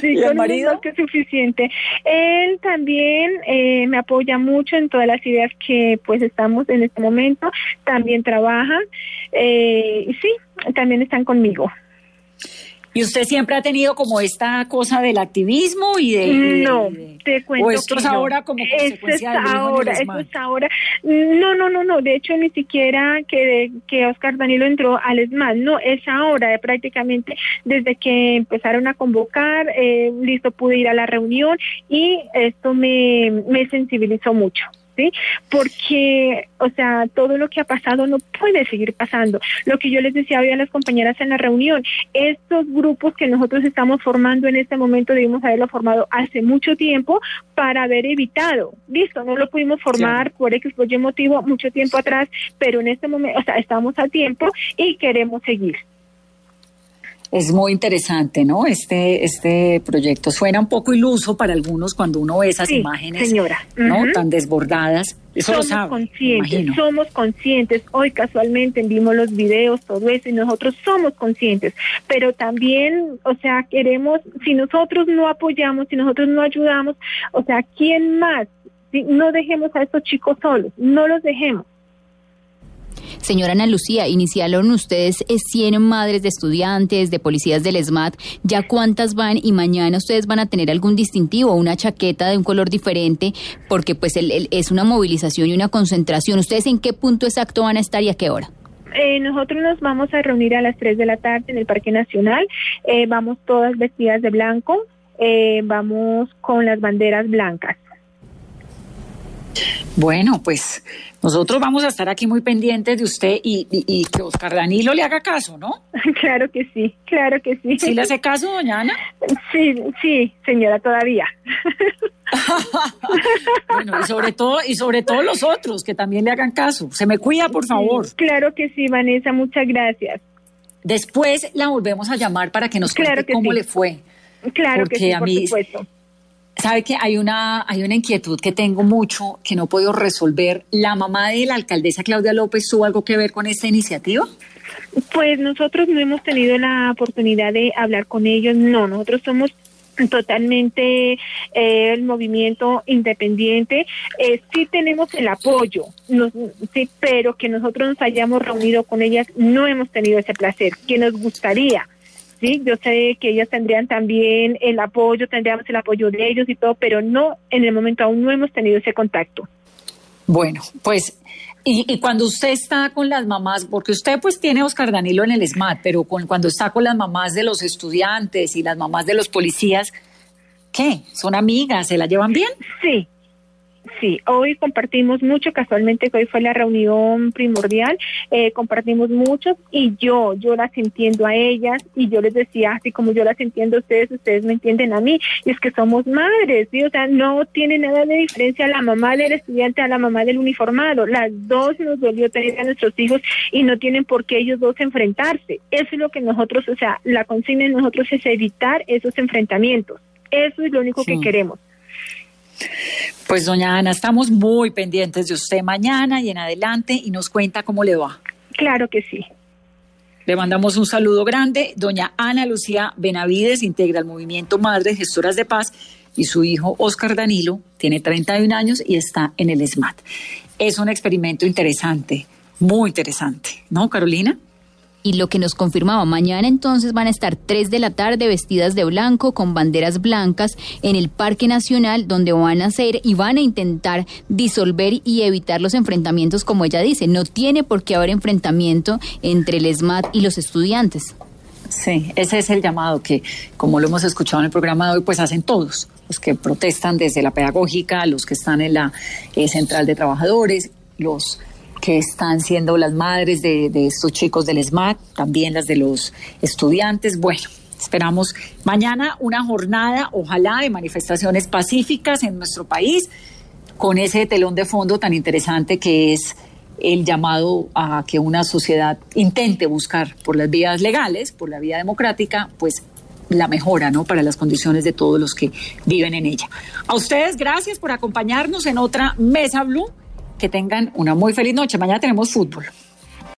Sí, ¿Y el marido? que suficiente. Él también eh, me apoya mucho en todas las ideas que pues estamos en este momento. También trabajan eh, y sí, también están conmigo. ¿Y usted siempre ha tenido como esta cosa del activismo y de... No, de- te cuento ¿O esto que es no. ahora como Esto consecuencia es en el ahora, esto es ahora. No, no, no, no. De hecho, ni siquiera que, que Oscar Danilo entró al ESMAD. No, es ahora, eh, prácticamente desde que empezaron a convocar, eh, listo, pude ir a la reunión y esto me, me sensibilizó mucho. ¿Sí? Porque, o sea, todo lo que ha pasado no puede seguir pasando. Lo que yo les decía hoy a las compañeras en la reunión, estos grupos que nosotros estamos formando en este momento debimos haberlo formado hace mucho tiempo para haber evitado. Listo, no lo pudimos formar por X por Y motivo mucho tiempo atrás, pero en este momento, o sea, estamos a tiempo y queremos seguir. Es muy interesante, ¿no? Este, este proyecto suena un poco iluso para algunos cuando uno ve esas Sí, imágenes, señora. ¿no? Tan desbordadas. Eso lo somos sabe, me conscientes, somos conscientes. Hoy casualmente vimos los videos, todo eso, y nosotros somos conscientes. Pero también, o sea, queremos, si nosotros no apoyamos, si nosotros no ayudamos, o sea, ¿quién más? Si no dejemos a estos chicos solos, no los dejemos. Señora Ana Lucía, iniciaron ustedes eh, 100 madres de estudiantes, de policías del ESMAD. ¿Ya cuántas van? Y mañana ustedes van a tener algún distintivo, una chaqueta de un color diferente, porque pues el- es una movilización y una concentración. ¿Ustedes en qué punto exacto van a estar y a qué hora? Eh, nosotros nos vamos a reunir a las 3 de la tarde en el Parque Nacional. Eh, vamos todas vestidas de blanco. Eh, vamos con las banderas blancas. Bueno, pues nosotros vamos a estar aquí muy pendientes de usted y, y- y que Oscar Danilo le haga caso, ¿no? claro que sí, claro que sí. ¿Sí le hace caso, doña Ana? Sí, sí, señora, todavía. Bueno, y sobre todo, y sobre todo los otros, que también le hagan caso. Se me cuida, por favor. Claro que sí, Vanessa, muchas gracias. Después la volvemos a llamar para que nos Claro cuente que cómo sí. le fue. Claro Porque que sí, a por mí- supuesto. Sabe que hay una, hay una inquietud que tengo mucho que no puedo resolver. ¿La mamá de la alcaldesa Claudia López tuvo algo que ver con esta iniciativa? Pues nosotros no hemos tenido la oportunidad de hablar con ellos, no, nosotros somos totalmente eh, el movimiento independiente, eh, sí tenemos el apoyo, nos- sí, pero que nosotros nos hayamos reunido con ellas no hemos tenido ese placer, que nos gustaría. Sí, yo sé que ellas tendrían también el apoyo, tendríamos el apoyo de ellos y todo, pero no, en el momento aún no hemos tenido ese contacto. Bueno, pues, y, y cuando usted está con las mamás, porque usted pues tiene a Oscar Danilo en el SMAT, pero con, cuando está con las mamás de los estudiantes y las mamás de los policías, ¿qué? ¿Son amigas? ¿Se la llevan bien? Sí, Sí, hoy compartimos mucho, casualmente que hoy fue la reunión primordial, eh, compartimos mucho y yo, yo las entiendo a ellas y yo les decía, así como yo las entiendo a ustedes, ustedes me entienden a mí, y es que somos madres, ¿sí? o sea, no tiene nada de diferencia la mamá del estudiante a la mamá del uniformado, las dos nos dolió tener a nuestros hijos y no tienen por qué ellos dos enfrentarse, eso es lo que nosotros, o sea, la consigna de nosotros es evitar esos enfrentamientos, eso es lo único que queremos. Pues doña Ana, estamos muy pendientes de usted mañana y en adelante y nos cuenta cómo le va. Claro que sí. Le mandamos un saludo grande. Doña Ana Lucía Benavides integra el movimiento Madres Gestoras de Paz y su hijo Oscar Danilo tiene 31 años y está en el SMAT. Es un experimento interesante, muy interesante, ¿no, Carolina? Y lo que nos confirmaba, mañana entonces van a estar tres de la tarde vestidas de blanco con banderas blancas en el Parque Nacional donde van a hacer y van a intentar disolver y evitar los enfrentamientos como ella dice. No tiene por qué haber enfrentamiento entre el SMAT y los estudiantes. Sí, ese es el llamado que, como lo hemos escuchado en el programa de hoy, pues hacen todos, los que protestan desde la pedagógica, los que están en la eh, central de trabajadores, los que están siendo las madres de, estos chicos del SMAT, también las de los estudiantes. Bueno, esperamos mañana una jornada, ojalá, de manifestaciones pacíficas en nuestro país, con ese telón de fondo tan interesante que es el llamado a que una sociedad intente buscar por las vías legales, por la vía democrática, pues la mejora, ¿no? Para las condiciones de todos los que viven en ella. A ustedes, gracias por acompañarnos en otra Mesa Blue que tengan una muy feliz noche. Mañana tenemos fútbol.